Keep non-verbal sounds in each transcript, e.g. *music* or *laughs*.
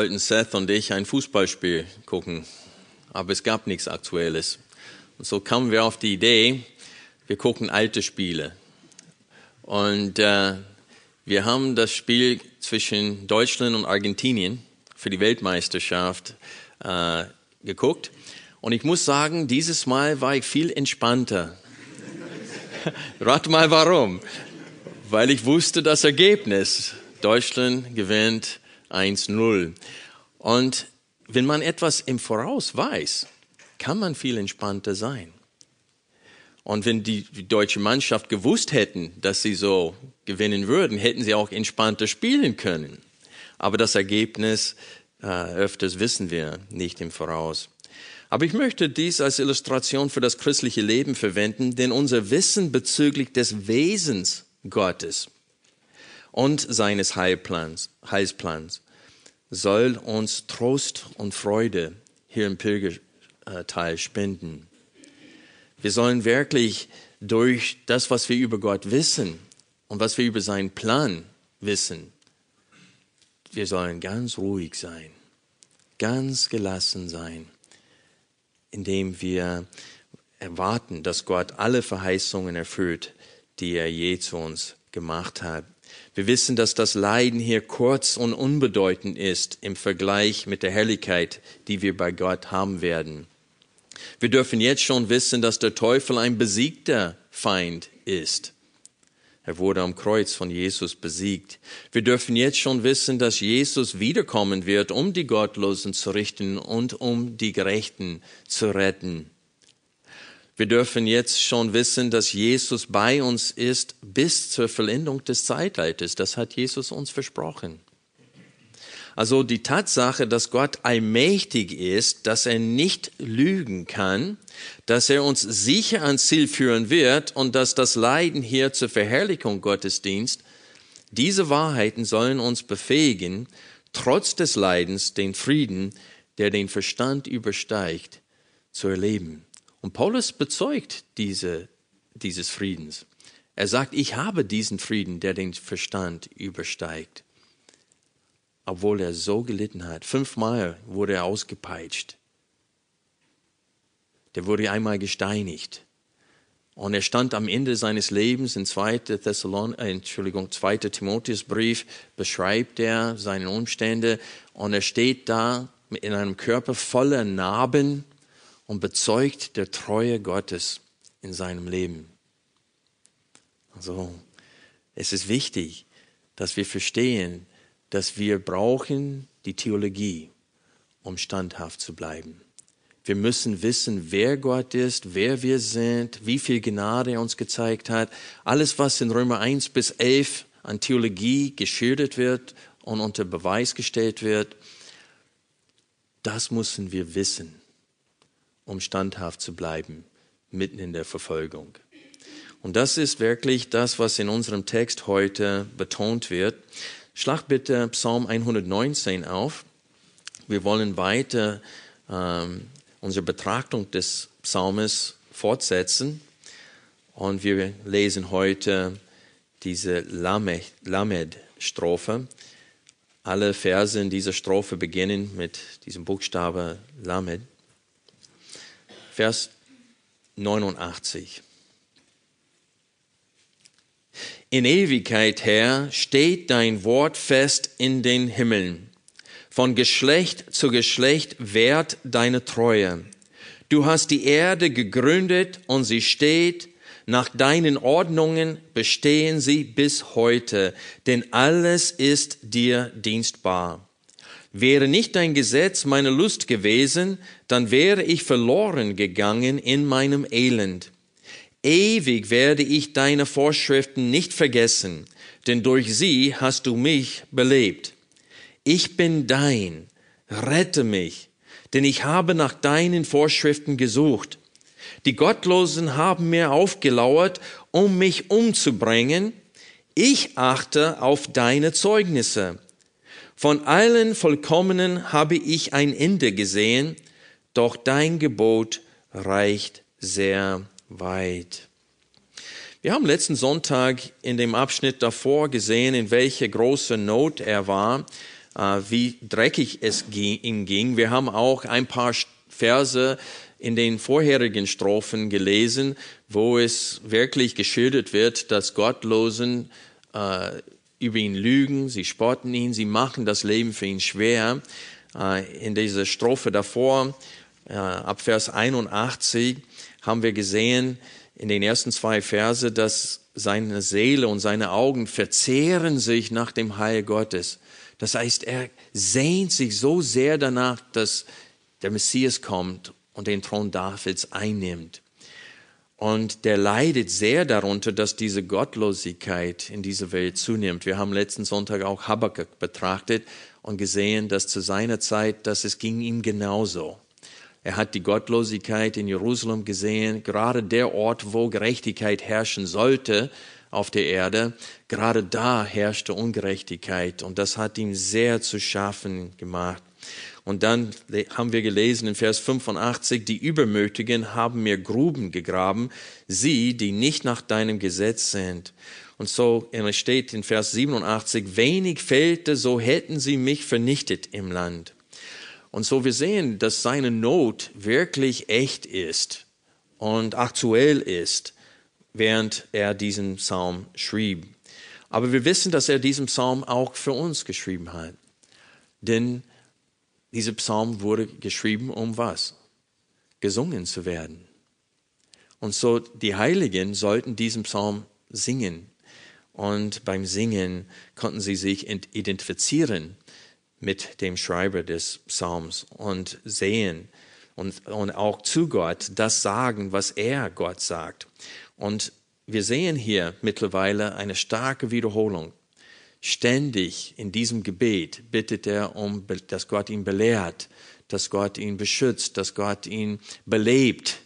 Wollten Seth und ich ein Fußballspiel gucken, aber es gab nichts Aktuelles. Und so kamen wir auf die Idee, wir gucken alte Spiele. Und äh, wir haben das Spiel zwischen Deutschland und Argentinien für die Weltmeisterschaft äh, geguckt. Und ich muss sagen, dieses Mal war ich viel entspannter. *laughs* Rat mal warum. Weil ich wusste das Ergebnis. Deutschland gewinnt 1-0. Und wenn man etwas im Voraus weiß, kann man viel entspannter sein. Und wenn die, deutsche Mannschaft gewusst hätten, dass sie so gewinnen würden, hätten sie auch entspannter spielen können. Aber das Ergebnis äh, öfters wissen wir nicht im Voraus. Aber ich möchte dies als Illustration für das christliche Leben verwenden, denn unser Wissen bezüglich des Wesens Gottes und seines Heilplans, Heilsplans soll uns Trost und Freude hier im Pilgerteil spenden. Wir sollen wirklich durch das, was wir über Gott wissen und was wir über seinen Plan wissen, wir sollen ganz ruhig sein, ganz gelassen sein, indem wir erwarten, dass Gott alle Verheißungen erfüllt, die er je zu uns gemacht hat. Wir wissen, dass das Leiden hier kurz und unbedeutend ist im Vergleich mit der Herrlichkeit, die wir bei Gott haben werden. Wir dürfen jetzt schon wissen, dass der Teufel ein besiegter Feind ist. Er wurde am Kreuz von Jesus besiegt. Wir dürfen jetzt schon wissen, dass Jesus wiederkommen wird, um die Gottlosen zu richten und um die Gerechten zu retten. Wir dürfen jetzt schon wissen, dass Jesus bei uns ist bis zur Vollendung des Zeitalters. Das hat Jesus uns versprochen. Also die Tatsache, dass Gott allmächtig ist, dass er nicht lügen kann, dass er uns sicher ans Ziel führen wird und dass das Leiden hier zur Verherrlichung Gottes Dienst, diese Wahrheiten sollen uns befähigen, trotz des Leidens den Frieden, der den Verstand übersteigt, zu erleben. Und Paulus bezeugt diese, dieses Friedens. Er sagt, ich habe diesen Frieden, der den Verstand übersteigt. Obwohl er so gelitten hat. Fünfmal wurde er ausgepeitscht. Der wurde einmal gesteinigt. Und er stand am Ende seines Lebens in 2. Thessalon, äh, Entschuldigung, 2. Timotheusbrief, beschreibt er seine Umstände und er steht da in einem Körper voller Narben und bezeugt der Treue Gottes in seinem Leben. Also, es ist wichtig, dass wir verstehen, dass wir brauchen die Theologie, um standhaft zu bleiben. Wir müssen wissen, wer Gott ist, wer wir sind, wie viel Gnade er uns gezeigt hat. Alles, was in Römer 1 bis 11 an Theologie geschildert wird und unter Beweis gestellt wird, das müssen wir wissen um standhaft zu bleiben, mitten in der Verfolgung. Und das ist wirklich das, was in unserem Text heute betont wird. Schlag bitte Psalm 119 auf. Wir wollen weiter ähm, unsere Betrachtung des Psalmes fortsetzen. Und wir lesen heute diese Lamed-Strophe. Alle Verse in dieser Strophe beginnen mit diesem Buchstabe Lamed. Vers 89. In Ewigkeit, Herr, steht dein Wort fest in den Himmeln. Von Geschlecht zu Geschlecht währt deine Treue. Du hast die Erde gegründet und sie steht. Nach deinen Ordnungen bestehen sie bis heute, denn alles ist dir dienstbar. Wäre nicht dein Gesetz meine Lust gewesen, dann wäre ich verloren gegangen in meinem Elend. Ewig werde ich deine Vorschriften nicht vergessen, denn durch sie hast du mich belebt. Ich bin dein, rette mich, denn ich habe nach deinen Vorschriften gesucht. Die Gottlosen haben mir aufgelauert, um mich umzubringen. Ich achte auf deine Zeugnisse. Von allen Vollkommenen habe ich ein Ende gesehen, doch dein Gebot reicht sehr weit. Wir haben letzten Sonntag in dem Abschnitt davor gesehen, in welche große Not er war, äh, wie dreckig es ihm ging. Wir haben auch ein paar Verse in den vorherigen Strophen gelesen, wo es wirklich geschildert wird, dass Gottlosen äh, über ihn lügen, sie spotten ihn, sie machen das Leben für ihn schwer. Äh, in dieser Strophe davor, äh, ab Vers 81, haben wir gesehen, in den ersten zwei Verse, dass seine Seele und seine Augen verzehren sich nach dem Heil Gottes. Das heißt, er sehnt sich so sehr danach, dass der Messias kommt und den Thron Davids einnimmt. Und der leidet sehr darunter, dass diese Gottlosigkeit in dieser Welt zunimmt. Wir haben letzten Sonntag auch Habakkuk betrachtet und gesehen, dass zu seiner Zeit, dass es ging ihm genauso. Er hat die Gottlosigkeit in Jerusalem gesehen, gerade der Ort, wo Gerechtigkeit herrschen sollte auf der Erde, gerade da herrschte Ungerechtigkeit und das hat ihm sehr zu schaffen gemacht. Und dann haben wir gelesen in Vers 85, die Übermütigen haben mir Gruben gegraben, sie, die nicht nach deinem Gesetz sind. Und so es steht in Vers 87, wenig fehlte, so hätten sie mich vernichtet im Land. Und so wir sehen, dass seine Not wirklich echt ist und aktuell ist, während er diesen Psalm schrieb. Aber wir wissen, dass er diesen Psalm auch für uns geschrieben hat. Denn dieser Psalm wurde geschrieben, um was? Gesungen zu werden. Und so die Heiligen sollten diesen Psalm singen. Und beim Singen konnten sie sich identifizieren mit dem Schreiber des Psalms und sehen und, und auch zu Gott das sagen, was er Gott sagt. Und wir sehen hier mittlerweile eine starke Wiederholung. Ständig in diesem Gebet bittet er um, dass Gott ihn belehrt, dass Gott ihn beschützt, dass Gott ihn belebt.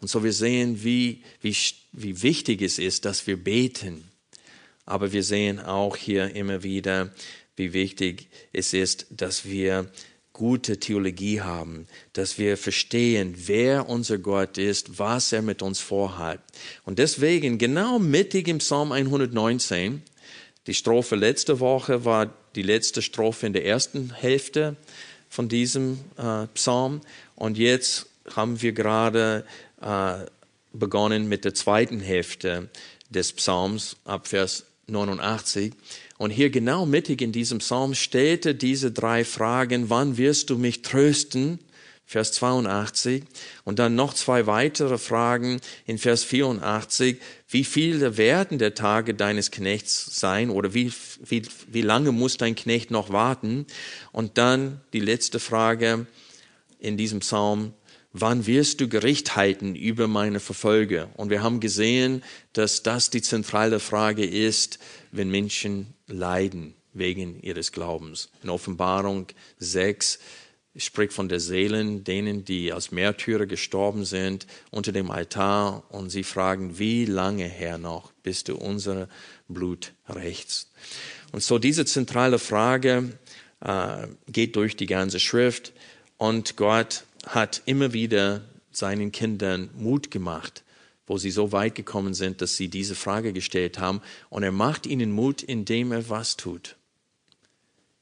Und so wir sehen, wie, wie, wie wichtig es ist, dass wir beten. Aber wir sehen auch hier immer wieder, wie wichtig es ist, dass wir gute Theologie haben, dass wir verstehen, wer unser Gott ist, was er mit uns vorhat. Und deswegen, genau mittig im Psalm 119, die Strophe letzte Woche war die letzte Strophe in der ersten Hälfte von diesem äh, Psalm. Und jetzt haben wir gerade äh, begonnen mit der zweiten Hälfte des Psalms ab Vers 89. Und hier genau mittig in diesem Psalm stellte diese drei Fragen, wann wirst du mich trösten? Vers 82. Und dann noch zwei weitere Fragen in Vers 84. Wie viele werden der Tage deines Knechts sein oder wie, wie, wie lange muss dein Knecht noch warten? Und dann die letzte Frage in diesem Psalm. Wann wirst du Gericht halten über meine Verfolger? Und wir haben gesehen, dass das die zentrale Frage ist, wenn Menschen leiden wegen ihres Glaubens. In Offenbarung 6 spricht von der Seelen, denen, die als Märtyrer gestorben sind, unter dem Altar und sie fragen, wie lange, Herr, noch, bis du unser Blut rächst? Und so diese zentrale Frage äh, geht durch die ganze Schrift und Gott hat immer wieder seinen Kindern Mut gemacht, wo sie so weit gekommen sind, dass sie diese Frage gestellt haben. Und er macht ihnen Mut, indem er was tut.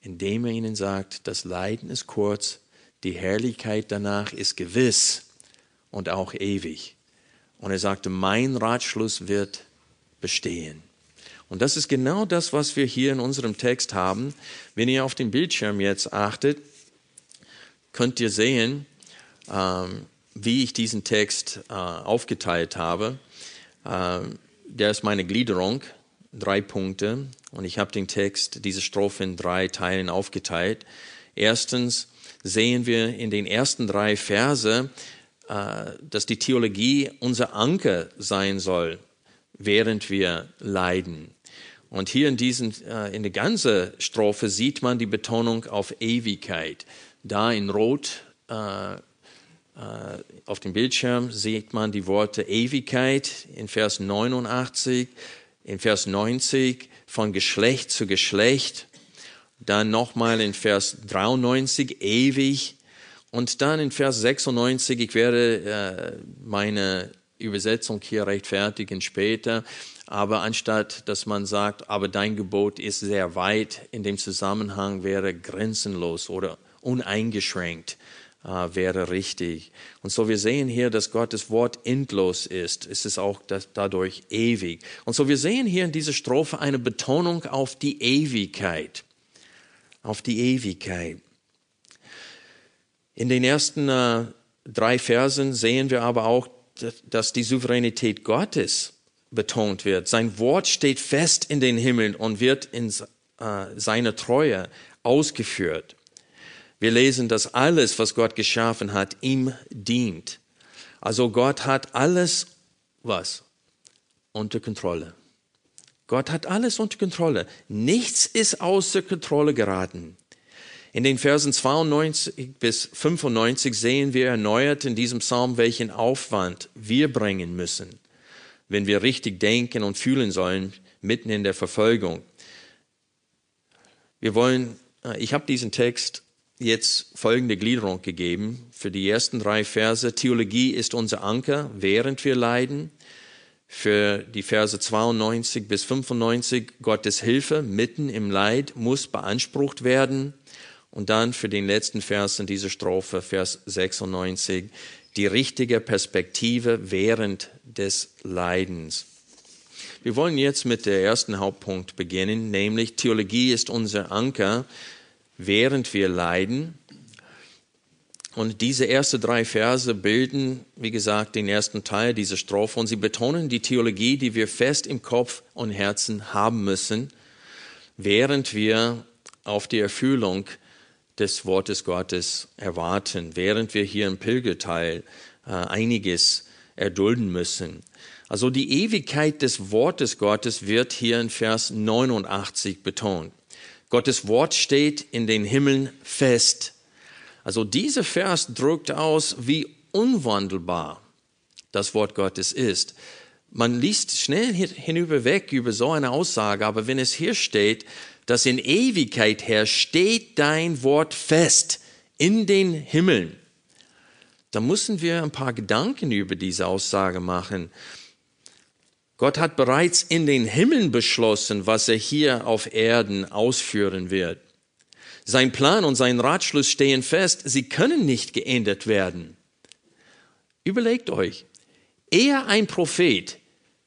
Indem er ihnen sagt, das Leiden ist kurz, die Herrlichkeit danach ist gewiss und auch ewig. Und er sagte, mein Ratschluss wird bestehen. Und das ist genau das, was wir hier in unserem Text haben. Wenn ihr auf den Bildschirm jetzt achtet, könnt ihr sehen, ähm, wie ich diesen Text äh, aufgeteilt habe. Äh, der ist meine Gliederung, drei Punkte. Und ich habe den Text, diese Strophe in drei Teilen aufgeteilt. Erstens sehen wir in den ersten drei Verse, äh, dass die Theologie unser Anker sein soll, während wir leiden. Und hier in, diesen, äh, in der ganzen Strophe sieht man die Betonung auf Ewigkeit Da in Rot äh, auf dem Bildschirm sieht man die Worte Ewigkeit in Vers 89, in Vers 90 von Geschlecht zu Geschlecht, dann nochmal in Vers 93 ewig und dann in Vers 96, ich werde äh, meine Übersetzung hier rechtfertigen später, aber anstatt dass man sagt, aber dein Gebot ist sehr weit, in dem Zusammenhang wäre grenzenlos oder uneingeschränkt äh, wäre richtig. Und so wir sehen hier, dass Gottes Wort endlos ist. Es ist auch dadurch ewig. Und so wir sehen hier in dieser Strophe eine Betonung auf die Ewigkeit. Auf die Ewigkeit. In den ersten äh, drei Versen sehen wir aber auch, dass die Souveränität Gottes betont wird. Sein Wort steht fest in den Himmeln und wird in äh, seiner Treue ausgeführt. Wir lesen, dass alles, was Gott geschaffen hat, ihm dient. Also Gott hat alles, was? Unter Kontrolle. Gott hat alles unter Kontrolle. Nichts ist außer Kontrolle geraten. In den Versen 92 bis 95 sehen wir erneuert in diesem Psalm, welchen Aufwand wir bringen müssen, wenn wir richtig denken und fühlen sollen, mitten in der Verfolgung. Wir wollen, äh, ich habe diesen Text jetzt folgende Gliederung gegeben. Für die ersten drei Verse, Theologie ist unser Anker, während wir leiden. Für die Verse 92 bis 95, Gottes Hilfe mitten im Leid muss beansprucht werden. Und dann für den letzten Vers in dieser Strophe, Vers 96, die richtige Perspektive während des Leidens. Wir wollen jetzt mit der ersten Hauptpunkt beginnen, nämlich Theologie ist unser Anker während wir leiden. Und diese ersten drei Verse bilden, wie gesagt, den ersten Teil dieser Strophe und sie betonen die Theologie, die wir fest im Kopf und Herzen haben müssen, während wir auf die Erfüllung des Wortes Gottes erwarten, während wir hier im Pilgerteil äh, einiges erdulden müssen. Also die Ewigkeit des Wortes Gottes wird hier in Vers 89 betont. Gottes Wort steht in den Himmeln fest. Also dieser Vers drückt aus, wie unwandelbar das Wort Gottes ist. Man liest schnell hinüber weg über so eine Aussage, aber wenn es hier steht, dass in Ewigkeit her steht dein Wort fest in den Himmeln, dann müssen wir ein paar Gedanken über diese Aussage machen. Gott hat bereits in den Himmeln beschlossen, was er hier auf Erden ausführen wird. Sein Plan und sein Ratschluss stehen fest, sie können nicht geändert werden. Überlegt euch, ehe ein Prophet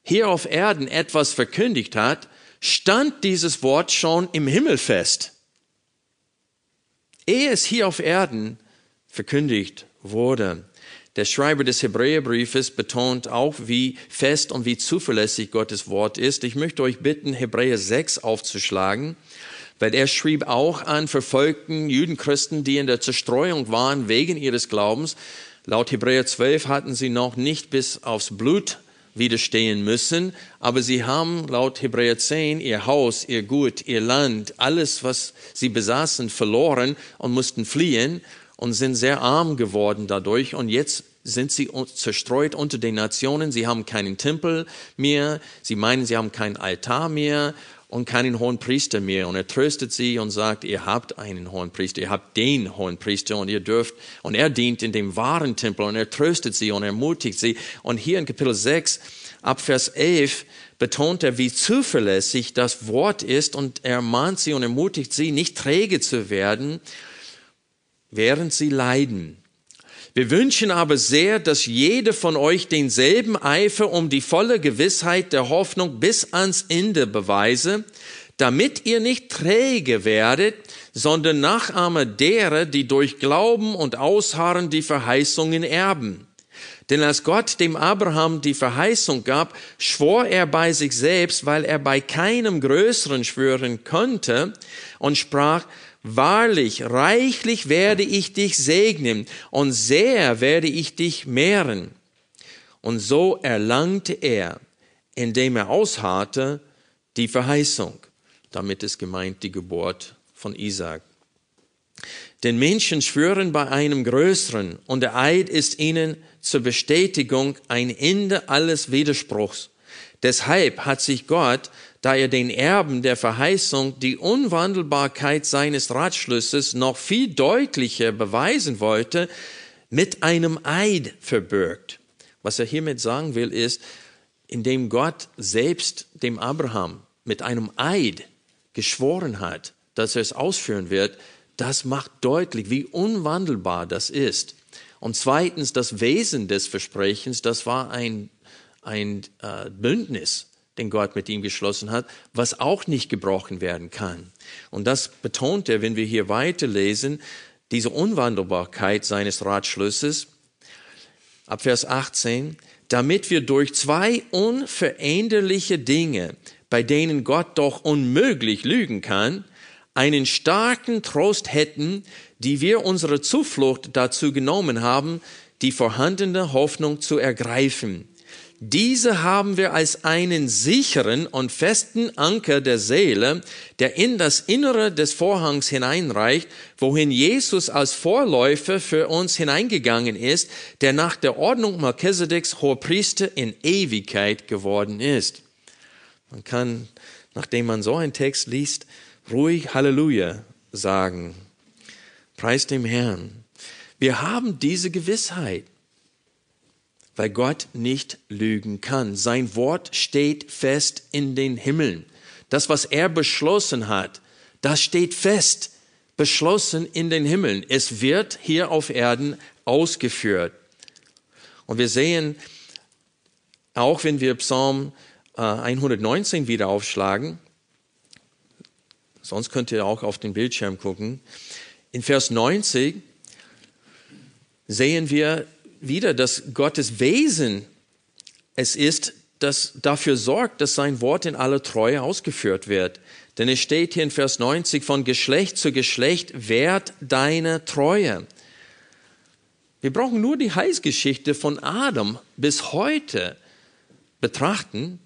hier auf Erden etwas verkündigt hat, stand dieses Wort schon im Himmel fest. Ehe es hier auf Erden verkündigt wurde. Der Schreiber des Hebräerbriefes betont auch, wie fest und wie zuverlässig Gottes Wort ist. Ich möchte euch bitten, Hebräer 6 aufzuschlagen, weil er schrieb auch an verfolgten Judenchristen, die in der Zerstreuung waren wegen ihres Glaubens. Laut Hebräer 12 hatten sie noch nicht bis aufs Blut widerstehen müssen, aber sie haben laut Hebräer 10 ihr Haus, ihr Gut, ihr Land, alles, was sie besaßen, verloren und mussten fliehen und sind sehr arm geworden dadurch. Und jetzt sind sie zerstreut unter den Nationen. Sie haben keinen Tempel mehr. Sie meinen, sie haben keinen Altar mehr und keinen hohen Priester mehr. Und er tröstet sie und sagt, ihr habt einen hohen Priester, ihr habt den hohen Priester und ihr dürft, und er dient in dem wahren Tempel und er tröstet sie und ermutigt sie. Und hier in Kapitel 6, ab Vers 11, betont er, wie zuverlässig das Wort ist und er mahnt sie und ermutigt sie, nicht träge zu werden während sie leiden. Wir wünschen aber sehr, dass jede von euch denselben Eifer um die volle Gewissheit der Hoffnung bis ans Ende beweise, damit ihr nicht träge werdet, sondern Nachahmer derer, die durch Glauben und Ausharren die Verheißungen erben. Denn als Gott dem Abraham die Verheißung gab, schwor er bei sich selbst, weil er bei keinem Größeren schwören konnte, und sprach, Wahrlich, reichlich werde ich dich segnen und sehr werde ich dich mehren. Und so erlangte er, indem er ausharrte, die Verheißung. Damit ist gemeint die Geburt von Isaac. Denn Menschen schwören bei einem Größeren und der Eid ist ihnen zur Bestätigung ein Ende alles Widerspruchs. Deshalb hat sich Gott, da er den Erben der Verheißung die Unwandelbarkeit seines Ratschlusses noch viel deutlicher beweisen wollte, mit einem Eid verbürgt. Was er hiermit sagen will, ist, indem Gott selbst dem Abraham mit einem Eid geschworen hat, dass er es ausführen wird, das macht deutlich, wie unwandelbar das ist. Und zweitens, das Wesen des Versprechens, das war ein, ein äh, Bündnis, den Gott mit ihm geschlossen hat, was auch nicht gebrochen werden kann. Und das betont er, wenn wir hier weiterlesen, diese Unwandelbarkeit seines Ratschlusses. Ab Vers 18, damit wir durch zwei unveränderliche Dinge, bei denen Gott doch unmöglich lügen kann, einen starken Trost hätten, die wir unsere Zuflucht dazu genommen haben, die vorhandene Hoffnung zu ergreifen. Diese haben wir als einen sicheren und festen Anker der Seele, der in das Innere des Vorhangs hineinreicht, wohin Jesus als Vorläufer für uns hineingegangen ist, der nach der Ordnung Melchisedeks Hohepriester in Ewigkeit geworden ist. Man kann, nachdem man so einen Text liest, ruhig Halleluja sagen. Preis dem Herrn. Wir haben diese Gewissheit, weil Gott nicht lügen kann. Sein Wort steht fest in den Himmeln. Das, was er beschlossen hat, das steht fest, beschlossen in den Himmeln. Es wird hier auf Erden ausgeführt. Und wir sehen, auch wenn wir Psalm 119 äh, wieder aufschlagen, sonst könnt ihr auch auf den Bildschirm gucken, in Vers 90 sehen wir wieder, dass Gottes Wesen es ist, das dafür sorgt, dass sein Wort in aller Treue ausgeführt wird. Denn es steht hier in Vers 90, von Geschlecht zu Geschlecht wert deine Treue. Wir brauchen nur die Heilsgeschichte von Adam bis heute betrachten,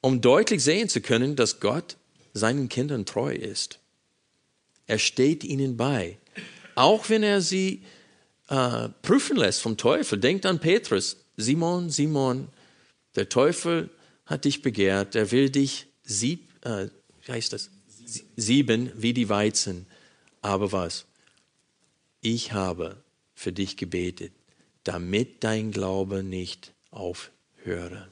um deutlich sehen zu können, dass Gott seinen Kindern treu ist. Er steht ihnen bei auch wenn er sie äh, prüfen lässt vom Teufel. Denkt an Petrus. Simon, Simon, der Teufel hat dich begehrt, er will dich sieb, äh, wie heißt das? sieben wie die Weizen. Aber was? Ich habe für dich gebetet, damit dein Glaube nicht aufhöre.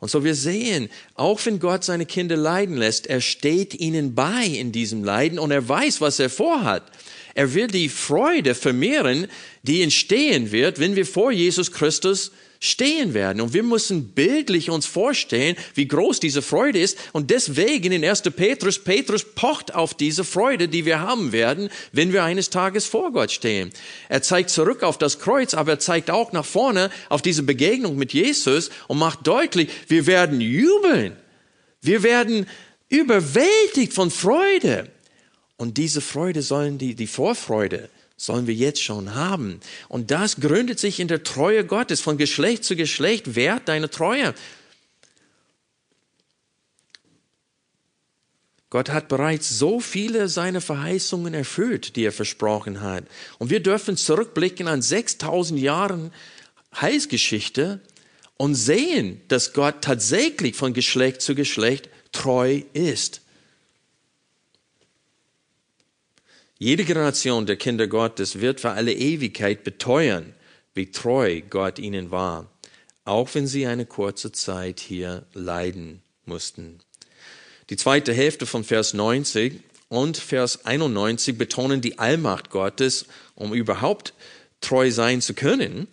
Und so wir sehen, auch wenn Gott seine Kinder leiden lässt, er steht ihnen bei in diesem Leiden und er weiß, was er vorhat. Er will die Freude vermehren, die entstehen wird, wenn wir vor Jesus Christus stehen werden. Und wir müssen bildlich uns vorstellen, wie groß diese Freude ist. Und deswegen in 1. Petrus, Petrus pocht auf diese Freude, die wir haben werden, wenn wir eines Tages vor Gott stehen. Er zeigt zurück auf das Kreuz, aber er zeigt auch nach vorne auf diese Begegnung mit Jesus und macht deutlich, wir werden jubeln. Wir werden überwältigt von Freude. Und diese Freude sollen die, die Vorfreude sollen wir jetzt schon haben. Und das gründet sich in der Treue Gottes. Von Geschlecht zu Geschlecht wert deine Treue. Gott hat bereits so viele seiner Verheißungen erfüllt, die er versprochen hat. Und wir dürfen zurückblicken an 6000 Jahren Heilsgeschichte und sehen, dass Gott tatsächlich von Geschlecht zu Geschlecht treu ist. Jede Generation der Kinder Gottes wird für alle Ewigkeit beteuern, wie treu Gott ihnen war, auch wenn sie eine kurze Zeit hier leiden mussten. Die zweite Hälfte von Vers 90 und Vers 91 betonen die Allmacht Gottes, um überhaupt treu sein zu können.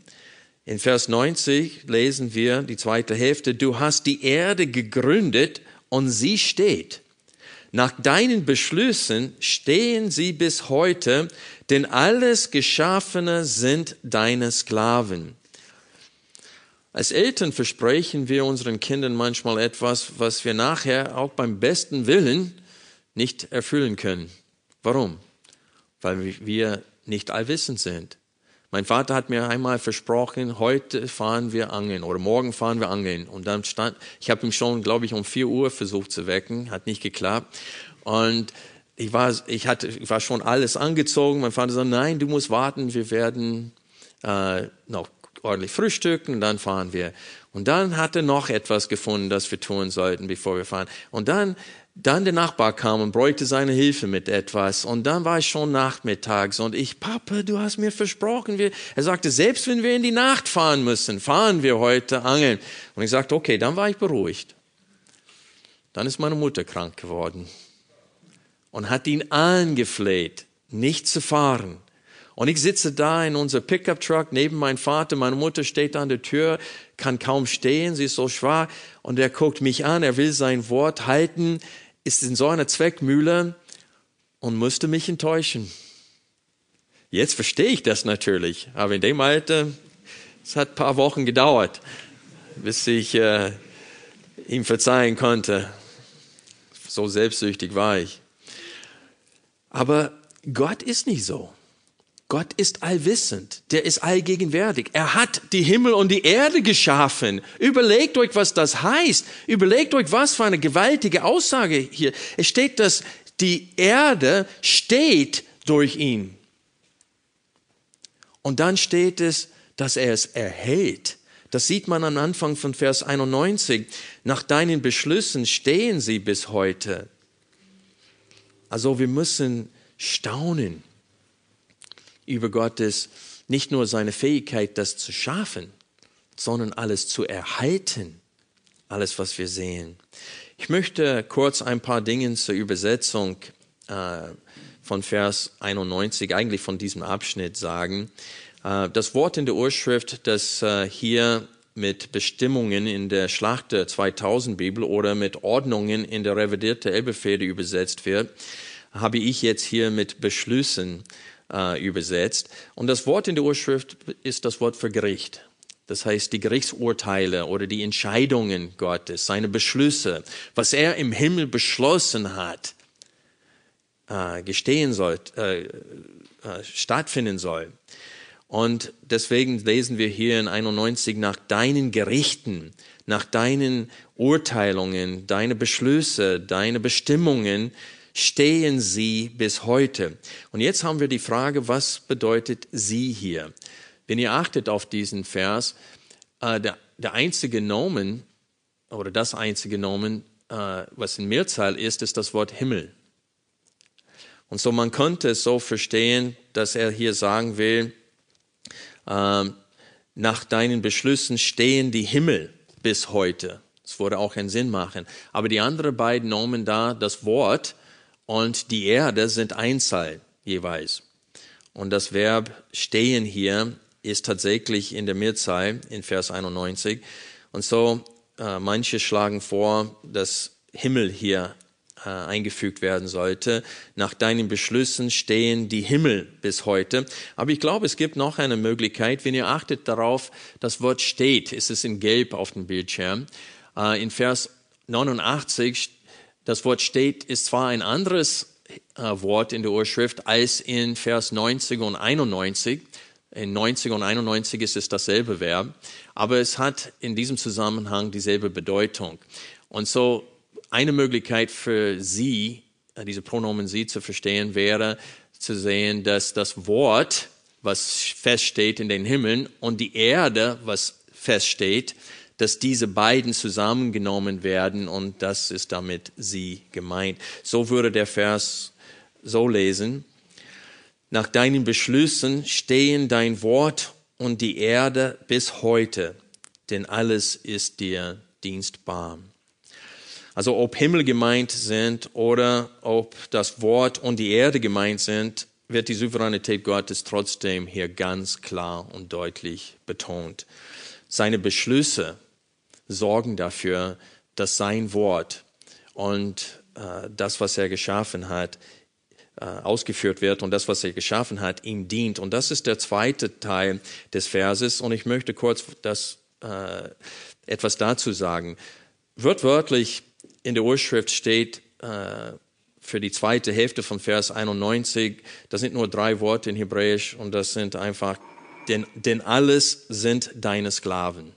In Vers 90 lesen wir die zweite Hälfte, du hast die Erde gegründet und sie steht. Nach deinen Beschlüssen stehen sie bis heute, denn alles Geschaffene sind deine Sklaven. Als Eltern versprechen wir unseren Kindern manchmal etwas, was wir nachher auch beim besten Willen nicht erfüllen können. Warum? Weil wir nicht allwissend sind. Mein Vater hat mir einmal versprochen, heute fahren wir angeln oder morgen fahren wir angeln. Und dann stand, ich habe ihm schon, glaube ich, um vier Uhr versucht zu wecken, hat nicht geklappt. Und ich war, ich hatte, ich war schon alles angezogen. Mein Vater sagte, nein, du musst warten, wir werden äh, noch ordentlich frühstücken und dann fahren wir. Und dann hat er noch etwas gefunden, das wir tun sollten, bevor wir fahren. Und dann, dann der Nachbar kam und bräuchte seine Hilfe mit etwas. Und dann war es schon nachmittags und ich, Papa, du hast mir versprochen, wir, er sagte, selbst wenn wir in die Nacht fahren müssen, fahren wir heute angeln. Und ich sagte, okay, dann war ich beruhigt. Dann ist meine Mutter krank geworden und hat ihn angefleht, nicht zu fahren. Und ich sitze da in unser Pickup-Truck neben meinem Vater. Meine Mutter steht an der Tür, kann kaum stehen, sie ist so schwach. Und er guckt mich an, er will sein Wort halten, ist in so einer Zweckmühle und musste mich enttäuschen. Jetzt verstehe ich das natürlich, aber in dem Alter, es hat ein paar Wochen gedauert, bis ich äh, ihm verzeihen konnte. So selbstsüchtig war ich. Aber Gott ist nicht so. Gott ist allwissend, der ist allgegenwärtig. Er hat die Himmel und die Erde geschaffen. Überlegt euch, was das heißt. Überlegt euch, was für eine gewaltige Aussage hier. Es steht, dass die Erde steht durch ihn. Und dann steht es, dass er es erhält. Das sieht man am Anfang von Vers 91. Nach deinen Beschlüssen stehen sie bis heute. Also wir müssen staunen über Gottes, nicht nur seine Fähigkeit, das zu schaffen, sondern alles zu erhalten, alles, was wir sehen. Ich möchte kurz ein paar Dinge zur Übersetzung äh, von Vers 91, eigentlich von diesem Abschnitt sagen. Äh, das Wort in der Urschrift, das äh, hier mit Bestimmungen in der Schlachter 2000 Bibel oder mit Ordnungen in der revidierte Elbefehde übersetzt wird, habe ich jetzt hier mit Beschlüssen äh, übersetzt. Und das Wort in der Urschrift ist das Wort für Gericht. Das heißt, die Gerichtsurteile oder die Entscheidungen Gottes, seine Beschlüsse, was er im Himmel beschlossen hat, äh, gestehen soll, äh, äh stattfinden soll. Und deswegen lesen wir hier in 91 nach deinen Gerichten, nach deinen Urteilungen, deine Beschlüsse, deine Bestimmungen stehen sie bis heute. Und jetzt haben wir die Frage, was bedeutet sie hier? Wenn ihr achtet auf diesen Vers, äh, der, der einzige Nomen oder das einzige Nomen, äh, was in Mehrzahl ist, ist das Wort Himmel. Und so man könnte es so verstehen, dass er hier sagen will, ähm, nach deinen Beschlüssen stehen die Himmel bis heute. Das würde auch einen Sinn machen. Aber die anderen beiden Nomen da, das Wort und die Erde sind Einzahl jeweils. Und das Verb stehen hier ist tatsächlich in der Mehrzahl in Vers 91. Und so, äh, manche schlagen vor, dass Himmel hier äh, eingefügt werden sollte. Nach deinen Beschlüssen stehen die Himmel bis heute. Aber ich glaube, es gibt noch eine Möglichkeit. Wenn ihr achtet darauf, das Wort steht, ist es in Gelb auf dem Bildschirm. Äh, in Vers 89, das Wort steht, ist zwar ein anderes äh, Wort in der Urschrift als in Vers 90 und 91. In 90 und 91 ist es dasselbe Verb, aber es hat in diesem Zusammenhang dieselbe Bedeutung. Und so eine Möglichkeit für Sie, äh, diese Pronomen Sie zu verstehen, wäre zu sehen, dass das Wort, was feststeht in den Himmeln, und die Erde, was feststeht, dass diese beiden zusammengenommen werden und das ist damit Sie gemeint. So würde der Vers so lesen. Nach deinen Beschlüssen stehen dein Wort und die Erde bis heute, denn alles ist dir dienstbar. Also ob Himmel gemeint sind oder ob das Wort und die Erde gemeint sind, wird die Souveränität Gottes trotzdem hier ganz klar und deutlich betont. Seine Beschlüsse sorgen dafür, dass sein Wort und äh, das, was er geschaffen hat, äh, ausgeführt wird und das, was er geschaffen hat, ihm dient. Und das ist der zweite Teil des Verses. Und ich möchte kurz das, äh, etwas dazu sagen. Wörtlich in der Urschrift steht äh, für die zweite Hälfte von Vers 91, das sind nur drei Worte in Hebräisch und das sind einfach, denn, denn alles sind deine Sklaven.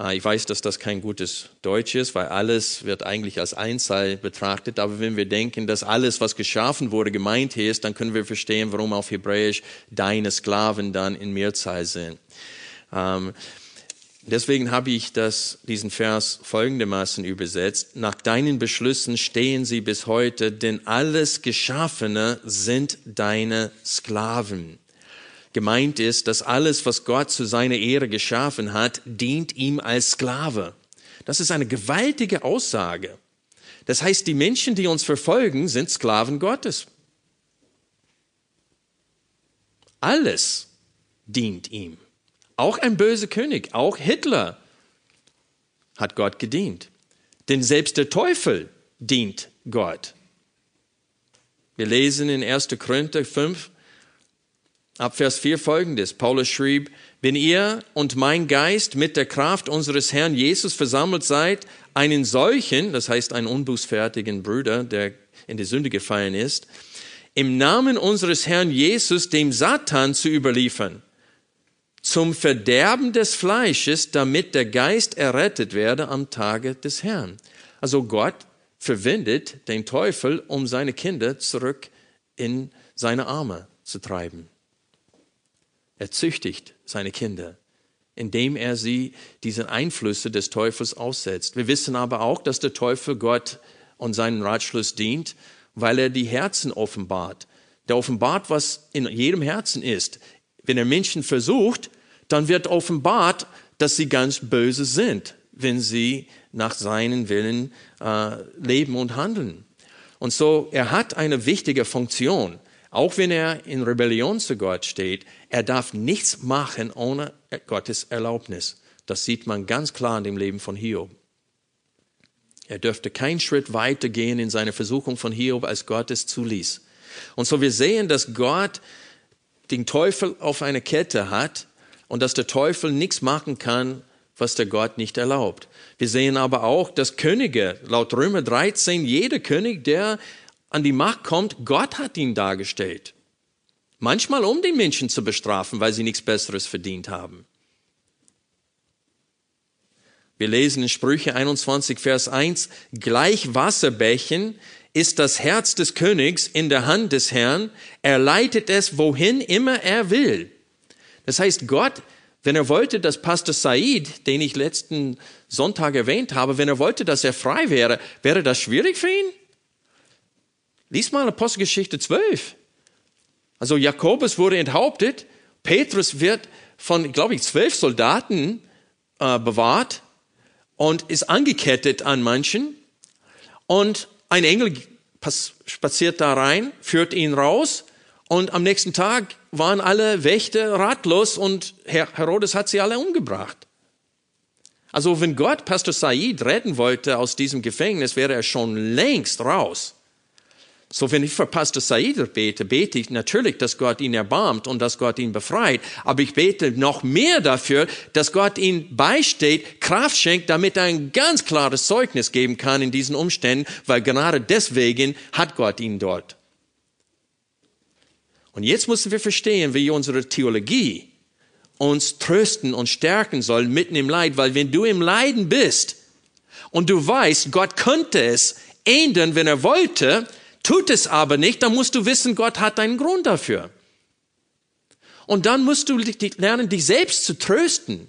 Äh, ich weiß, dass das kein gutes Deutsch ist, weil alles wird eigentlich als Einzahl betrachtet. Aber wenn wir denken, dass alles, was geschaffen wurde, gemeint ist, dann können wir verstehen, warum auf Hebräisch deine Sklaven dann in Mehrzahl sind. Ähm, deswegen habe ich das, diesen Vers folgendermaßen übersetzt. Nach deinen Beschlüssen stehen sie bis heute, denn alles Geschaffene sind deine Sklaven. Gemeint ist, dass alles, was Gott zu seiner Ehre geschaffen hat, dient ihm als Sklave. Das ist eine gewaltige Aussage. Das heißt, die Menschen, die uns verfolgen, sind Sklaven Gottes. Alles dient ihm. Auch ein böser König, auch Hitler hat Gott gedient. Denn selbst der Teufel dient Gott. Wir lesen in 1. Korinther 5, Ab Vers 4 folgendes. Paulus schrieb, wenn ihr und mein Geist mit der Kraft unseres Herrn Jesus versammelt seid, einen solchen, das heißt einen unbußfertigen Bruder, der in die Sünde gefallen ist, im Namen unseres Herrn Jesus dem Satan zu überliefern, zum Verderben des Fleisches, damit der Geist errettet werde am Tage des Herrn. Also Gott verwendet den Teufel, um seine Kinder zurück in seine Arme zu treiben. Er züchtigt seine Kinder, indem er sie diesen Einflüsse des Teufels aussetzt. Wir wissen aber auch, dass der Teufel Gott und seinen Ratschluss dient, weil er die Herzen offenbart. Der offenbart, was in jedem Herzen ist. Wenn er Menschen versucht, dann wird offenbart, dass sie ganz böse sind, wenn sie nach seinen Willen äh, leben und handeln. Und so, er hat eine wichtige Funktion. Auch wenn er in Rebellion zu Gott steht, er darf nichts machen ohne Gottes Erlaubnis. Das sieht man ganz klar in dem Leben von Hiob. Er dürfte keinen Schritt weiter gehen in seiner Versuchung von Hiob, als Gott es zuließ. Und so wir sehen, dass Gott den Teufel auf eine Kette hat und dass der Teufel nichts machen kann, was der Gott nicht erlaubt. Wir sehen aber auch, dass Könige, laut Römer 13, jeder König, der an die Macht kommt, Gott hat ihn dargestellt. Manchmal um die Menschen zu bestrafen, weil sie nichts Besseres verdient haben. Wir lesen in Sprüche 21, Vers 1, gleich Wasserbächen ist das Herz des Königs in der Hand des Herrn, er leitet es, wohin immer er will. Das heißt, Gott, wenn er wollte, dass Pastor Said, den ich letzten Sonntag erwähnt habe, wenn er wollte, dass er frei wäre, wäre das schwierig für ihn? Lies mal Apostelgeschichte 12. Also Jakobus wurde enthauptet, Petrus wird von, glaube ich, zwölf Soldaten äh, bewahrt und ist angekettet an manchen. Und ein Engel spaziert da rein, führt ihn raus und am nächsten Tag waren alle Wächter ratlos und Herodes hat sie alle umgebracht. Also wenn Gott Pastor Said retten wollte aus diesem Gefängnis, wäre er schon längst raus. So, wenn ich für Pastor Said bete, bete ich natürlich, dass Gott ihn erbarmt und dass Gott ihn befreit. Aber ich bete noch mehr dafür, dass Gott ihn beisteht, Kraft schenkt, damit er ein ganz klares Zeugnis geben kann in diesen Umständen, weil gerade deswegen hat Gott ihn dort. Und jetzt müssen wir verstehen, wie unsere Theologie uns trösten und stärken soll mitten im Leid, weil wenn du im Leiden bist und du weißt, Gott könnte es ändern, wenn er wollte, tut es aber nicht, dann musst du wissen, Gott hat einen Grund dafür. Und dann musst du lernen, dich selbst zu trösten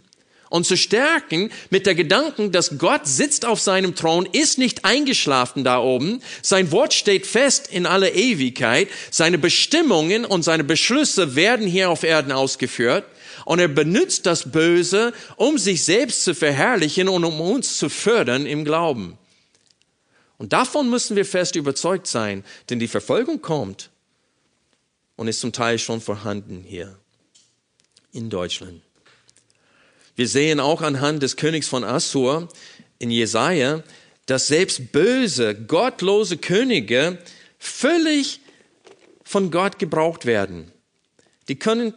und zu stärken mit der Gedanken, dass Gott sitzt auf seinem Thron, ist nicht eingeschlafen da oben, sein Wort steht fest in aller Ewigkeit, seine Bestimmungen und seine Beschlüsse werden hier auf Erden ausgeführt und er benutzt das Böse, um sich selbst zu verherrlichen und um uns zu fördern im Glauben. Und davon müssen wir fest überzeugt sein, denn die Verfolgung kommt und ist zum Teil schon vorhanden hier in Deutschland. Wir sehen auch anhand des Königs von Assur in Jesaja, dass selbst böse, gottlose Könige völlig von Gott gebraucht werden. Die können,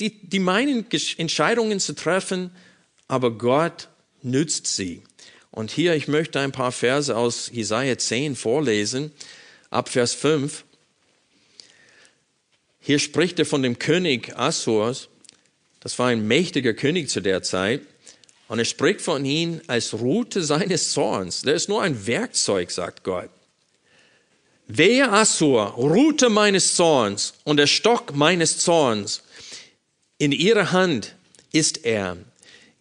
die, die meinen Entscheidungen zu treffen, aber Gott nützt sie. Und hier, ich möchte ein paar Verse aus Jesaja 10 vorlesen, ab Vers 5. Hier spricht er von dem König Assurs. Das war ein mächtiger König zu der Zeit. Und er spricht von ihm als Route seines Zorns. Der ist nur ein Werkzeug, sagt Gott. Wehe Assur, Route meines Zorns und der Stock meines Zorns. In ihrer Hand ist er.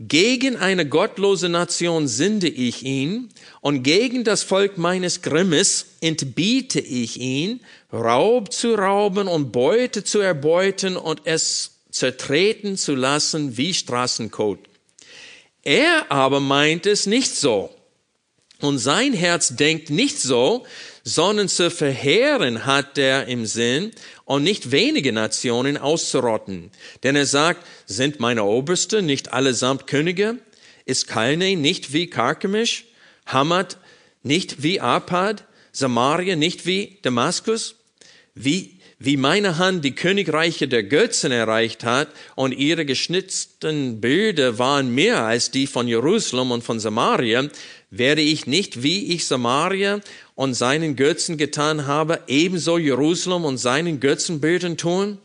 Gegen eine gottlose Nation sinde ich ihn und gegen das Volk meines Grimmes entbiete ich ihn, Raub zu rauben und Beute zu erbeuten und es zertreten zu lassen wie Straßenkot. Er aber meint es nicht so. Und sein Herz denkt nicht so, sondern zu verheeren hat er im Sinn und nicht wenige Nationen auszurotten. Denn er sagt, sind meine Oberste nicht allesamt Könige? Ist Kalne nicht wie Karkemisch? Hamad nicht wie Apad? Samaria nicht wie Damaskus? Wie wie meine Hand die Königreiche der Götzen erreicht hat und ihre geschnitzten Bilder waren mehr als die von Jerusalem und von Samaria, werde ich nicht, wie ich Samaria und seinen Götzen getan habe, ebenso Jerusalem und seinen Götzenbildern tun?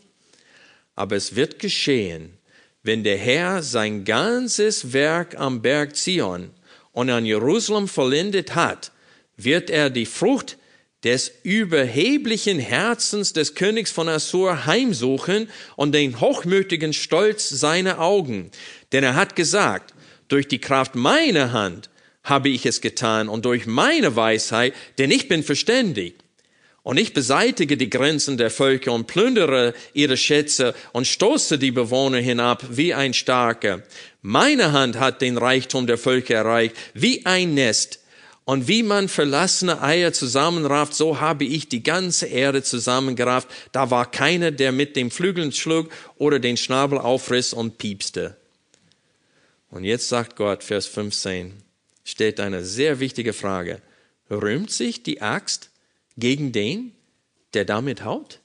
Aber es wird geschehen, wenn der Herr sein ganzes Werk am Berg Zion und an Jerusalem vollendet hat, wird er die Frucht des überheblichen Herzens des Königs von Assur heimsuchen und den hochmütigen Stolz seiner Augen. Denn er hat gesagt, durch die Kraft meiner Hand habe ich es getan und durch meine Weisheit, denn ich bin verständig. Und ich beseitige die Grenzen der Völker und plündere ihre Schätze und stoße die Bewohner hinab wie ein Starker. Meine Hand hat den Reichtum der Völker erreicht, wie ein Nest. Und wie man verlassene Eier zusammenrafft, so habe ich die ganze Erde zusammengerafft. Da war keiner, der mit dem Flügeln schlug oder den Schnabel aufriss und piepste. Und jetzt sagt Gott, Vers 15, steht eine sehr wichtige Frage. Rühmt sich die Axt gegen den, der damit haut?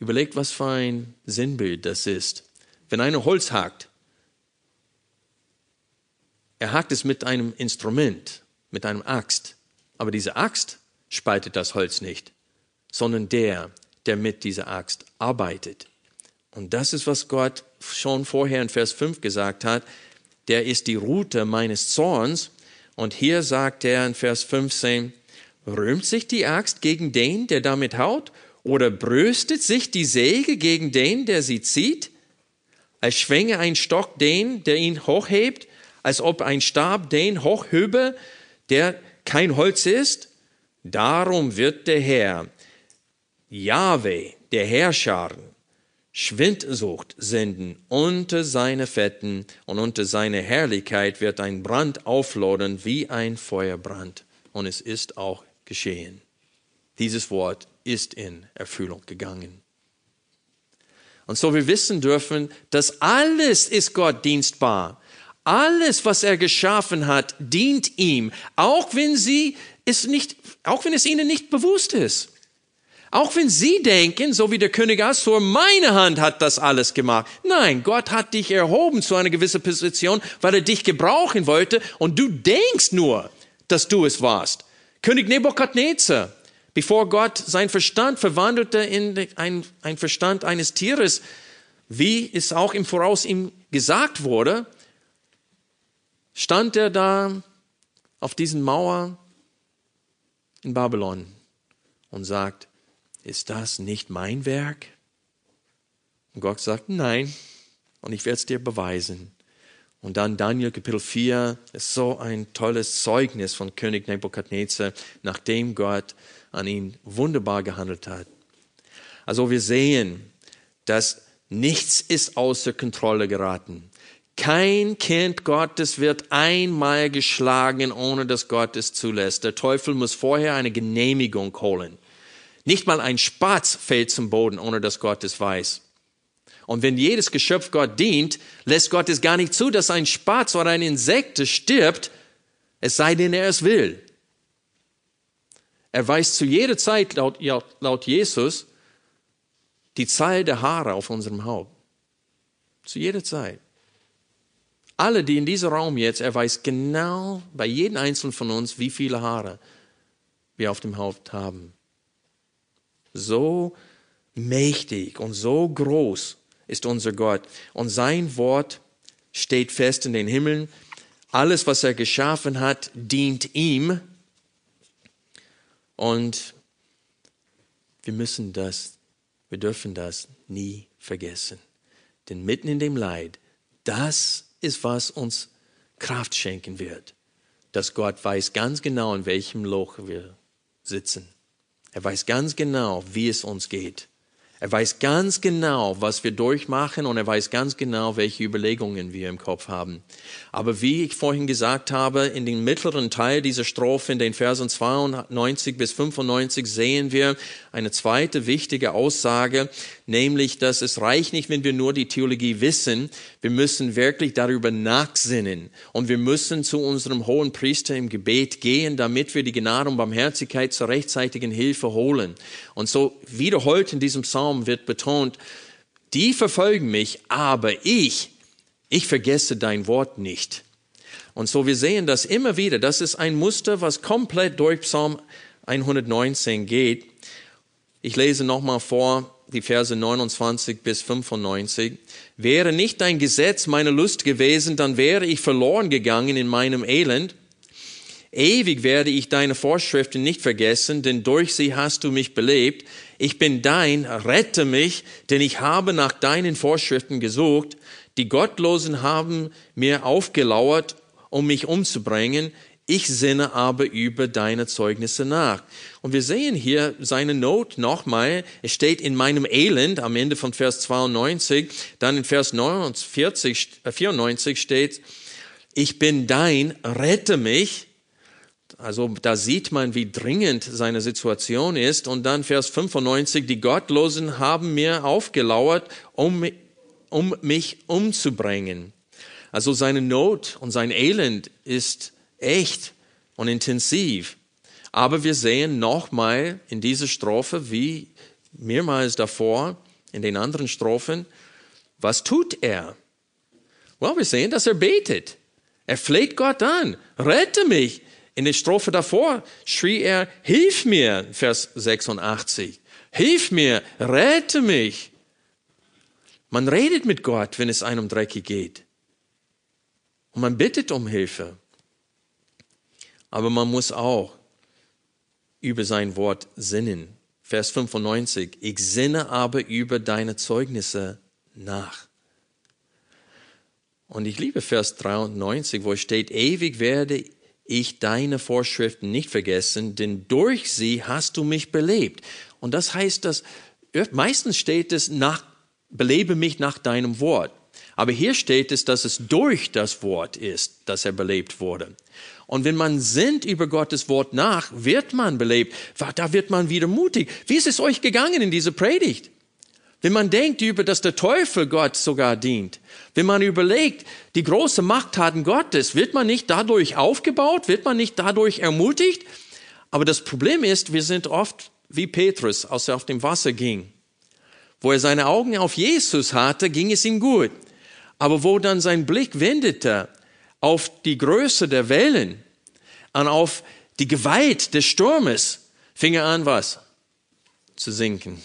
Überlegt, was für ein Sinnbild das ist. Wenn einer Holz hakt, er hakt es mit einem Instrument mit einem Axt. Aber diese Axt spaltet das Holz nicht, sondern der, der mit dieser Axt arbeitet. Und das ist, was Gott schon vorher in Vers 5 gesagt hat. Der ist die Route meines Zorns. Und hier sagt er in Vers 15, rühmt sich die Axt gegen den, der damit haut? Oder brüstet sich die Säge gegen den, der sie zieht? Als schwänge ein Stock den, der ihn hochhebt, als ob ein Stab den hochhübe, der kein Holz ist? Darum wird der Herr, Jahwe, der Herrscher, Schwindsucht senden unter seine Fetten und unter seine Herrlichkeit wird ein Brand auflodern wie ein Feuerbrand. Und es ist auch geschehen. Dieses Wort ist in Erfüllung gegangen. Und so wir wissen dürfen, dass alles ist Gott dienstbar. Alles, was er geschaffen hat, dient ihm, auch wenn sie es nicht, auch wenn es ihnen nicht bewusst ist. Auch wenn sie denken, so wie der König Assur, meine Hand hat das alles gemacht. Nein, Gott hat dich erhoben zu einer gewissen Position, weil er dich gebrauchen wollte und du denkst nur, dass du es warst. König Nebukadnezar, bevor Gott sein Verstand verwandelte in ein, ein Verstand eines Tieres, wie es auch im Voraus ihm gesagt wurde, stand er da auf diesen Mauer in Babylon und sagt, ist das nicht mein Werk? Und Gott sagt, nein, und ich werde es dir beweisen. Und dann Daniel Kapitel 4 ist so ein tolles Zeugnis von König Nebukadnezar, nachdem Gott an ihn wunderbar gehandelt hat. Also wir sehen, dass nichts ist außer Kontrolle geraten. Kein Kind Gottes wird einmal geschlagen, ohne dass Gott es zulässt. Der Teufel muss vorher eine Genehmigung holen. Nicht mal ein Spatz fällt zum Boden, ohne dass Gott es weiß. Und wenn jedes Geschöpf Gott dient, lässt Gott es gar nicht zu, dass ein Spatz oder ein Insekt stirbt, es sei denn, er es will. Er weiß zu jeder Zeit, laut, laut Jesus, die Zahl der Haare auf unserem Haupt. Zu jeder Zeit. Alle, die in diesem Raum jetzt, er weiß genau bei jedem Einzelnen von uns, wie viele Haare wir auf dem Haupt haben. So mächtig und so groß ist unser Gott. Und sein Wort steht fest in den Himmeln. Alles, was er geschaffen hat, dient ihm. Und wir müssen das, wir dürfen das nie vergessen. Denn mitten in dem Leid, das ist, was uns Kraft schenken wird. Dass Gott weiß ganz genau, in welchem Loch wir sitzen. Er weiß ganz genau, wie es uns geht. Er weiß ganz genau, was wir durchmachen und er weiß ganz genau, welche Überlegungen wir im Kopf haben. Aber wie ich vorhin gesagt habe, in dem mittleren Teil dieser Strophe, in den Versen 92 bis 95, sehen wir eine zweite wichtige Aussage, nämlich, dass es reicht nicht, wenn wir nur die Theologie wissen. Wir müssen wirklich darüber nachsinnen und wir müssen zu unserem hohen Priester im Gebet gehen, damit wir die Gnade und Barmherzigkeit zur rechtzeitigen Hilfe holen. Und so wiederholt in diesem Psalm wird betont, die verfolgen mich, aber ich, ich vergesse dein Wort nicht. Und so wir sehen das immer wieder. Das ist ein Muster, was komplett durch Psalm 119 geht. Ich lese nochmal vor die Verse 29 bis 95. Wäre nicht dein Gesetz meine Lust gewesen, dann wäre ich verloren gegangen in meinem Elend. Ewig werde ich deine Vorschriften nicht vergessen, denn durch sie hast du mich belebt. Ich bin dein, rette mich, denn ich habe nach deinen Vorschriften gesucht. Die Gottlosen haben mir aufgelauert, um mich umzubringen. Ich sinne aber über deine Zeugnisse nach. Und wir sehen hier seine Not nochmal. Es steht in meinem Elend am Ende von Vers 92. Dann in Vers 49, 94 äh, steht, ich bin dein, rette mich. Also da sieht man, wie dringend seine Situation ist. Und dann Vers 95, die Gottlosen haben mir aufgelauert, um, um mich umzubringen. Also seine Not und sein Elend ist echt und intensiv. Aber wir sehen nochmal in dieser Strophe, wie mehrmals davor, in den anderen Strophen, was tut er? Well, wir sehen, dass er betet. Er fleht Gott an. Rette mich. In der Strophe davor schrie er, hilf mir, Vers 86. Hilf mir, rette mich. Man redet mit Gott, wenn es einem dreckig geht. Und man bittet um Hilfe. Aber man muss auch über sein Wort sinnen. Vers 95. Ich sinne aber über deine Zeugnisse nach. Und ich liebe Vers 93, wo steht, ewig werde ich deine Vorschriften nicht vergessen, denn durch sie hast du mich belebt. Und das heißt, dass meistens steht es nach, belebe mich nach deinem Wort. Aber hier steht es, dass es durch das Wort ist, dass er belebt wurde. Und wenn man sinnt über Gottes Wort nach, wird man belebt. Da wird man wieder mutig. Wie ist es euch gegangen in dieser Predigt? Wenn man denkt über, dass der Teufel Gott sogar dient, wenn man überlegt, die große Machttaten Gottes, wird man nicht dadurch aufgebaut, wird man nicht dadurch ermutigt? Aber das Problem ist, wir sind oft wie Petrus, als er auf dem Wasser ging. Wo er seine Augen auf Jesus hatte, ging es ihm gut. Aber wo dann sein Blick wendete auf die Größe der Wellen und auf die Gewalt des Sturmes, fing er an, was? Zu sinken.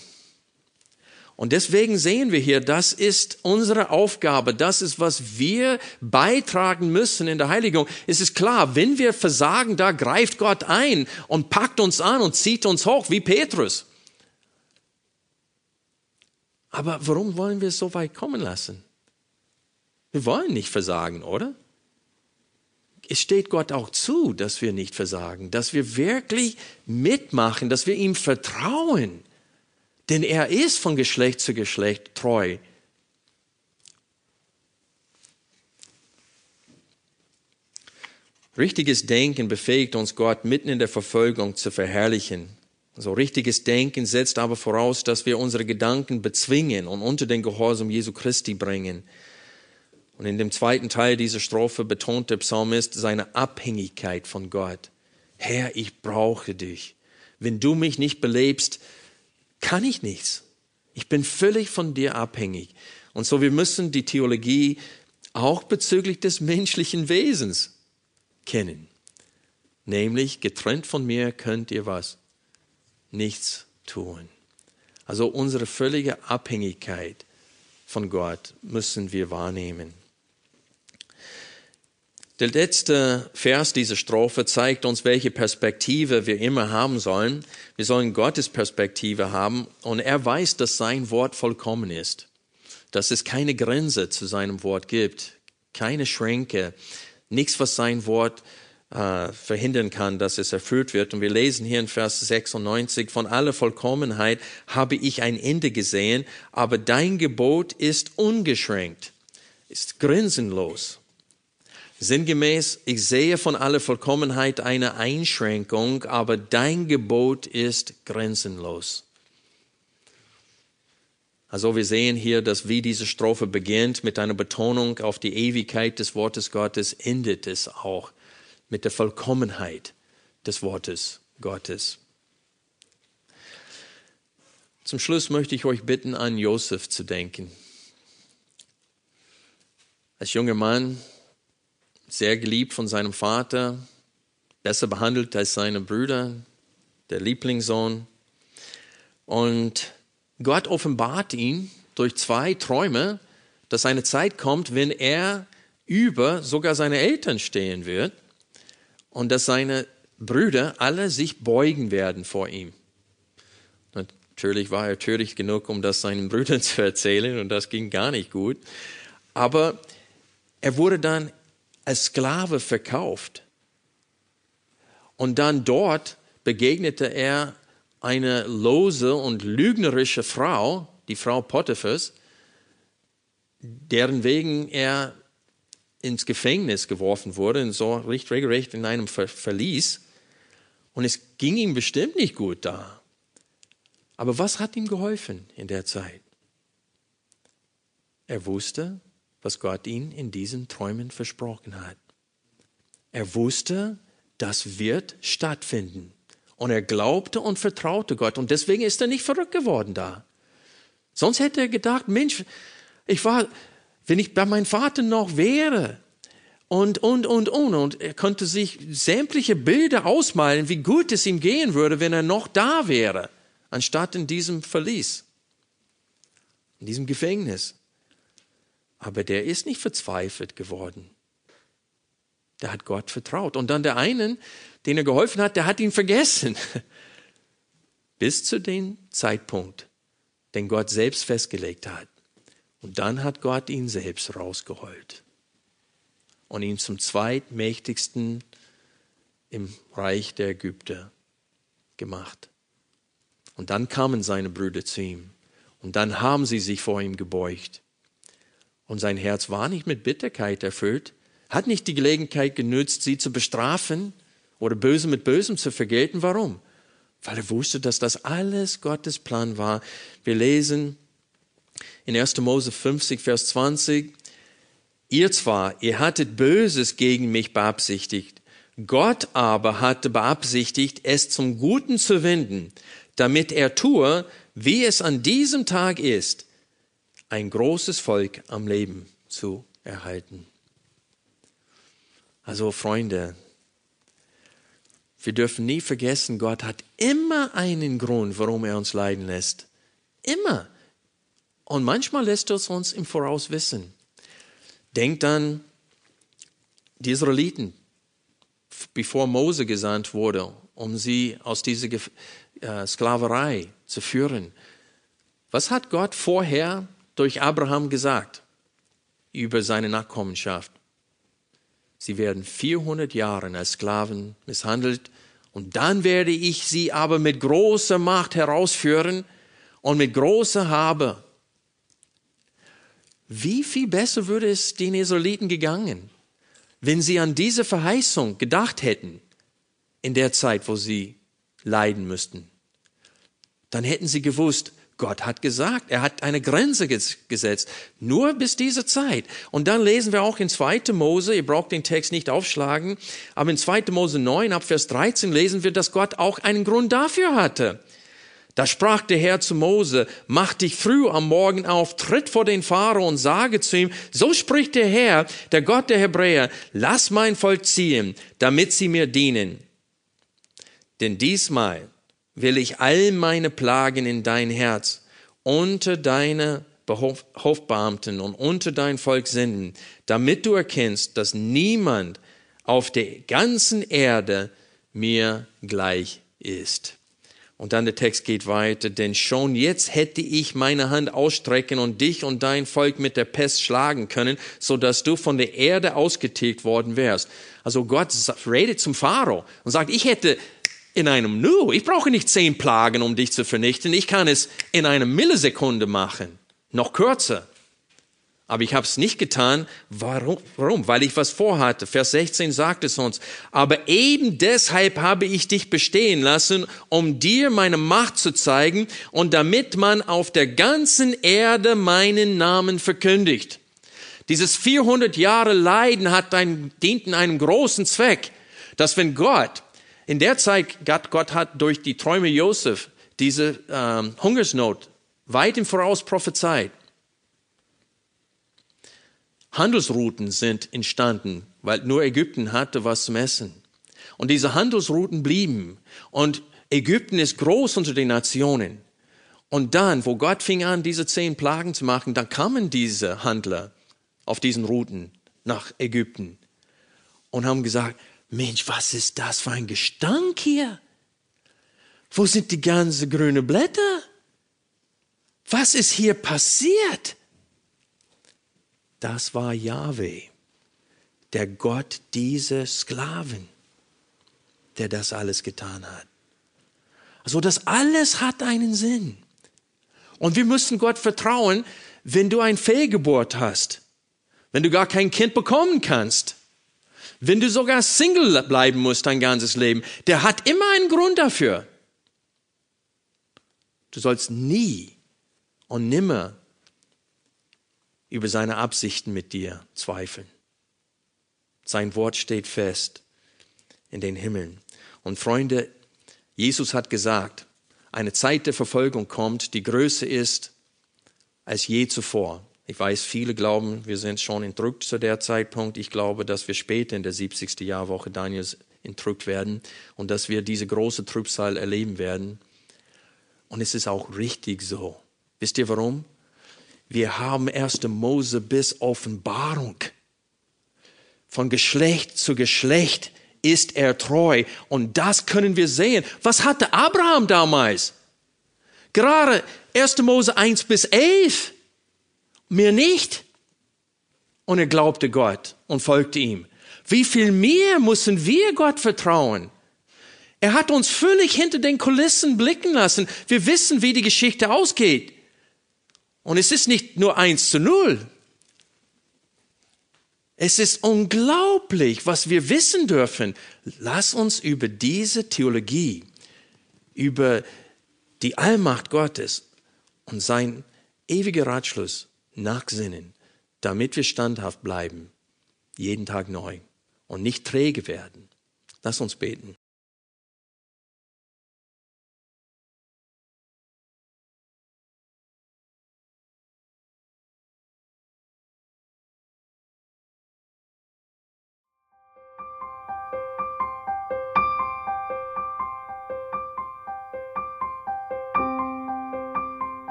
Und deswegen sehen wir hier, das ist unsere Aufgabe, das ist, was wir beitragen müssen in der Heiligung. Es ist klar, wenn wir versagen, da greift Gott ein und packt uns an und zieht uns hoch, wie Petrus. Aber warum wollen wir es so weit kommen lassen? Wir wollen nicht versagen, oder? es steht Gott auch zu, dass wir nicht versagen, dass wir wirklich mitmachen, dass wir ihm vertrauen. Denn er ist von Geschlecht zu Geschlecht treu. Richtiges Denken befähigt uns Gott mitten in der Verfolgung zu verherrlichen. So richtiges Denken setzt aber voraus, dass wir unsere Gedanken bezwingen und unter den Gehorsam Jesu Christi bringen. Und in dem zweiten Teil dieser Strophe betont der Psalmist seine Abhängigkeit von Gott. Herr, ich brauche dich. Wenn du mich nicht belebst, kann ich nichts. Ich bin völlig von dir abhängig. Und so wir müssen die Theologie auch bezüglich des menschlichen Wesens kennen. Nämlich, getrennt von mir könnt ihr was? Nichts tun. Also unsere völlige Abhängigkeit von Gott müssen wir wahrnehmen. Der letzte Vers dieser Strophe zeigt uns, welche Perspektive wir immer haben sollen. Wir sollen Gottes Perspektive haben und er weiß, dass sein Wort vollkommen ist, dass es keine Grenze zu seinem Wort gibt, keine Schränke, nichts, was sein Wort äh, verhindern kann, dass es erfüllt wird. Und wir lesen hier in Vers 96, von aller Vollkommenheit habe ich ein Ende gesehen, aber dein Gebot ist ungeschränkt, ist grenzenlos. Sinngemäß, ich sehe von aller Vollkommenheit eine Einschränkung, aber dein Gebot ist grenzenlos. Also wir sehen hier, dass wie diese Strophe beginnt mit einer Betonung auf die Ewigkeit des Wortes Gottes, endet es auch mit der Vollkommenheit des Wortes Gottes. Zum Schluss möchte ich euch bitten, an Josef zu denken. Als junger Mann sehr geliebt von seinem Vater, besser behandelt als seine Brüder, der Lieblingssohn. Und Gott offenbart ihn durch zwei Träume, dass eine Zeit kommt, wenn er über sogar seine Eltern stehen wird und dass seine Brüder alle sich beugen werden vor ihm. Natürlich war er töricht genug, um das seinen Brüdern *laughs* zu erzählen und das ging gar nicht gut. Aber er wurde dann als Sklave verkauft. Und dann dort begegnete er eine lose und lügnerische Frau, die Frau Potiphas, deren wegen er ins Gefängnis geworfen wurde, und so regelrecht in einem Ver Verlies. Und es ging ihm bestimmt nicht gut da. Aber was hat ihm geholfen in der Zeit? Er wusste, was Gott ihm in diesen Träumen versprochen hat. Er wusste, das wird stattfinden. Und er glaubte und vertraute Gott. Und deswegen ist er nicht verrückt geworden da. Sonst hätte er gedacht, Mensch, ich war, wenn ich bei meinem Vater noch wäre. Und, und, und, und. Und er konnte sich sämtliche Bilder ausmalen, wie gut es ihm gehen würde, wenn er noch da wäre, anstatt in diesem Verlies, in diesem Gefängnis. Aber der ist nicht verzweifelt geworden. Der hat Gott vertraut. Und dann der einen, den er geholfen hat, der hat ihn vergessen. *laughs* Bis zu dem Zeitpunkt, den Gott selbst festgelegt hat. Und dann hat Gott ihn selbst rausgeholt und ihn zum zweitmächtigsten im Reich der Ägypter gemacht. Und dann kamen seine Brüder zu ihm und dann haben sie sich vor ihm gebeugt und sein Herz war nicht mit Bitterkeit erfüllt, hat nicht die Gelegenheit genützt, sie zu bestrafen oder Böse mit Bösem zu vergelten. Warum? Weil er wusste, dass das alles Gottes Plan war. Wir lesen in 1. Mose 50, Vers 20, Ihr zwar, ihr hattet Böses gegen mich beabsichtigt, Gott aber hatte beabsichtigt, es zum Guten zu wenden, damit er tue, wie es an diesem Tag ist, ein großes Volk am Leben zu erhalten. Also Freunde, wir dürfen nie vergessen, Gott hat immer einen Grund, warum er uns leiden lässt. Immer. Und manchmal lässt er es uns im Voraus wissen. Denkt an die Israeliten, bevor Mose gesandt wurde, um sie aus dieser äh, Sklaverei zu führen. Was hat Gott vorher durch Abraham gesagt über seine Nachkommenschaft. Sie werden 400 Jahre als Sklaven misshandelt und dann werde ich sie aber mit großer Macht herausführen und mit großer Habe. Wie viel besser würde es den Israeliten gegangen, wenn sie an diese Verheißung gedacht hätten in der Zeit, wo sie leiden müssten. Dann hätten sie gewusst, Gott hat gesagt, er hat eine Grenze gesetzt, nur bis diese Zeit. Und dann lesen wir auch in 2. Mose, ihr braucht den Text nicht aufschlagen, aber in 2. Mose 9 ab Vers 13 lesen wir, dass Gott auch einen Grund dafür hatte. Da sprach der Herr zu Mose, mach dich früh am Morgen auf, tritt vor den Pharao und sage zu ihm, so spricht der Herr, der Gott der Hebräer, lass mein Volk ziehen, damit sie mir dienen. Denn diesmal will ich all meine Plagen in dein Herz unter deine Hofbeamten und unter dein Volk senden, damit du erkennst, dass niemand auf der ganzen Erde mir gleich ist. Und dann der Text geht weiter, denn schon jetzt hätte ich meine Hand ausstrecken und dich und dein Volk mit der Pest schlagen können, so dass du von der Erde ausgetilgt worden wärst. Also Gott redet zum Pharao und sagt, ich hätte in einem Nu, ich brauche nicht zehn Plagen, um dich zu vernichten, ich kann es in einer Millisekunde machen, noch kürzer. Aber ich habe es nicht getan. Warum? Warum? Weil ich was vorhatte. Vers 16 sagt es uns. Aber eben deshalb habe ich dich bestehen lassen, um dir meine Macht zu zeigen und damit man auf der ganzen Erde meinen Namen verkündigt. Dieses 400 Jahre Leiden hat ein, dient in einem großen Zweck, dass wenn Gott, in der Zeit, Gott, Gott hat durch die Träume Josef diese ähm, Hungersnot weit im Voraus prophezeit. Handelsrouten sind entstanden, weil nur Ägypten hatte was zum Essen. Und diese Handelsrouten blieben. Und Ägypten ist groß unter den Nationen. Und dann, wo Gott fing an, diese zehn Plagen zu machen, dann kamen diese Handler auf diesen Routen nach Ägypten und haben gesagt, Mensch, was ist das für ein Gestank hier? Wo sind die ganzen grünen Blätter? Was ist hier passiert? Das war Yahweh, der Gott dieser Sklaven, der das alles getan hat. Also das alles hat einen Sinn. Und wir müssen Gott vertrauen, wenn du ein Fehlgeburt hast, wenn du gar kein Kind bekommen kannst, wenn du sogar Single bleiben musst dein ganzes Leben. Der hat immer einen Grund dafür. Du sollst nie und nimmer über seine Absichten mit dir zweifeln. Sein Wort steht fest in den Himmeln. Und Freunde, Jesus hat gesagt, eine Zeit der Verfolgung kommt, die größer ist als je zuvor. Ich weiß, viele glauben, wir sind schon entrückt zu der Zeitpunkt. Ich glaube, dass wir später in der 70. Jahrwoche Daniels entrückt werden und dass wir diese große Trübsal erleben werden. Und es ist auch richtig so. Wisst ihr warum? Wir haben 1. Mose bis Offenbarung. Von Geschlecht zu Geschlecht ist er treu. Und das können wir sehen. Was hatte Abraham damals? Gerade 1. Mose 1 bis 11. Mir nicht. Und er glaubte Gott und folgte ihm. Wie viel mehr müssen wir Gott vertrauen? Er hat uns völlig hinter den Kulissen blicken lassen. Wir wissen, wie die Geschichte ausgeht. Und es ist nicht nur eins zu null. Es ist unglaublich, was wir wissen dürfen. Lass uns über diese Theologie, über die Allmacht Gottes und sein ewiger Ratschluss nachsinnen, damit wir standhaft bleiben, jeden Tag neu und nicht träge werden. Lass uns beten.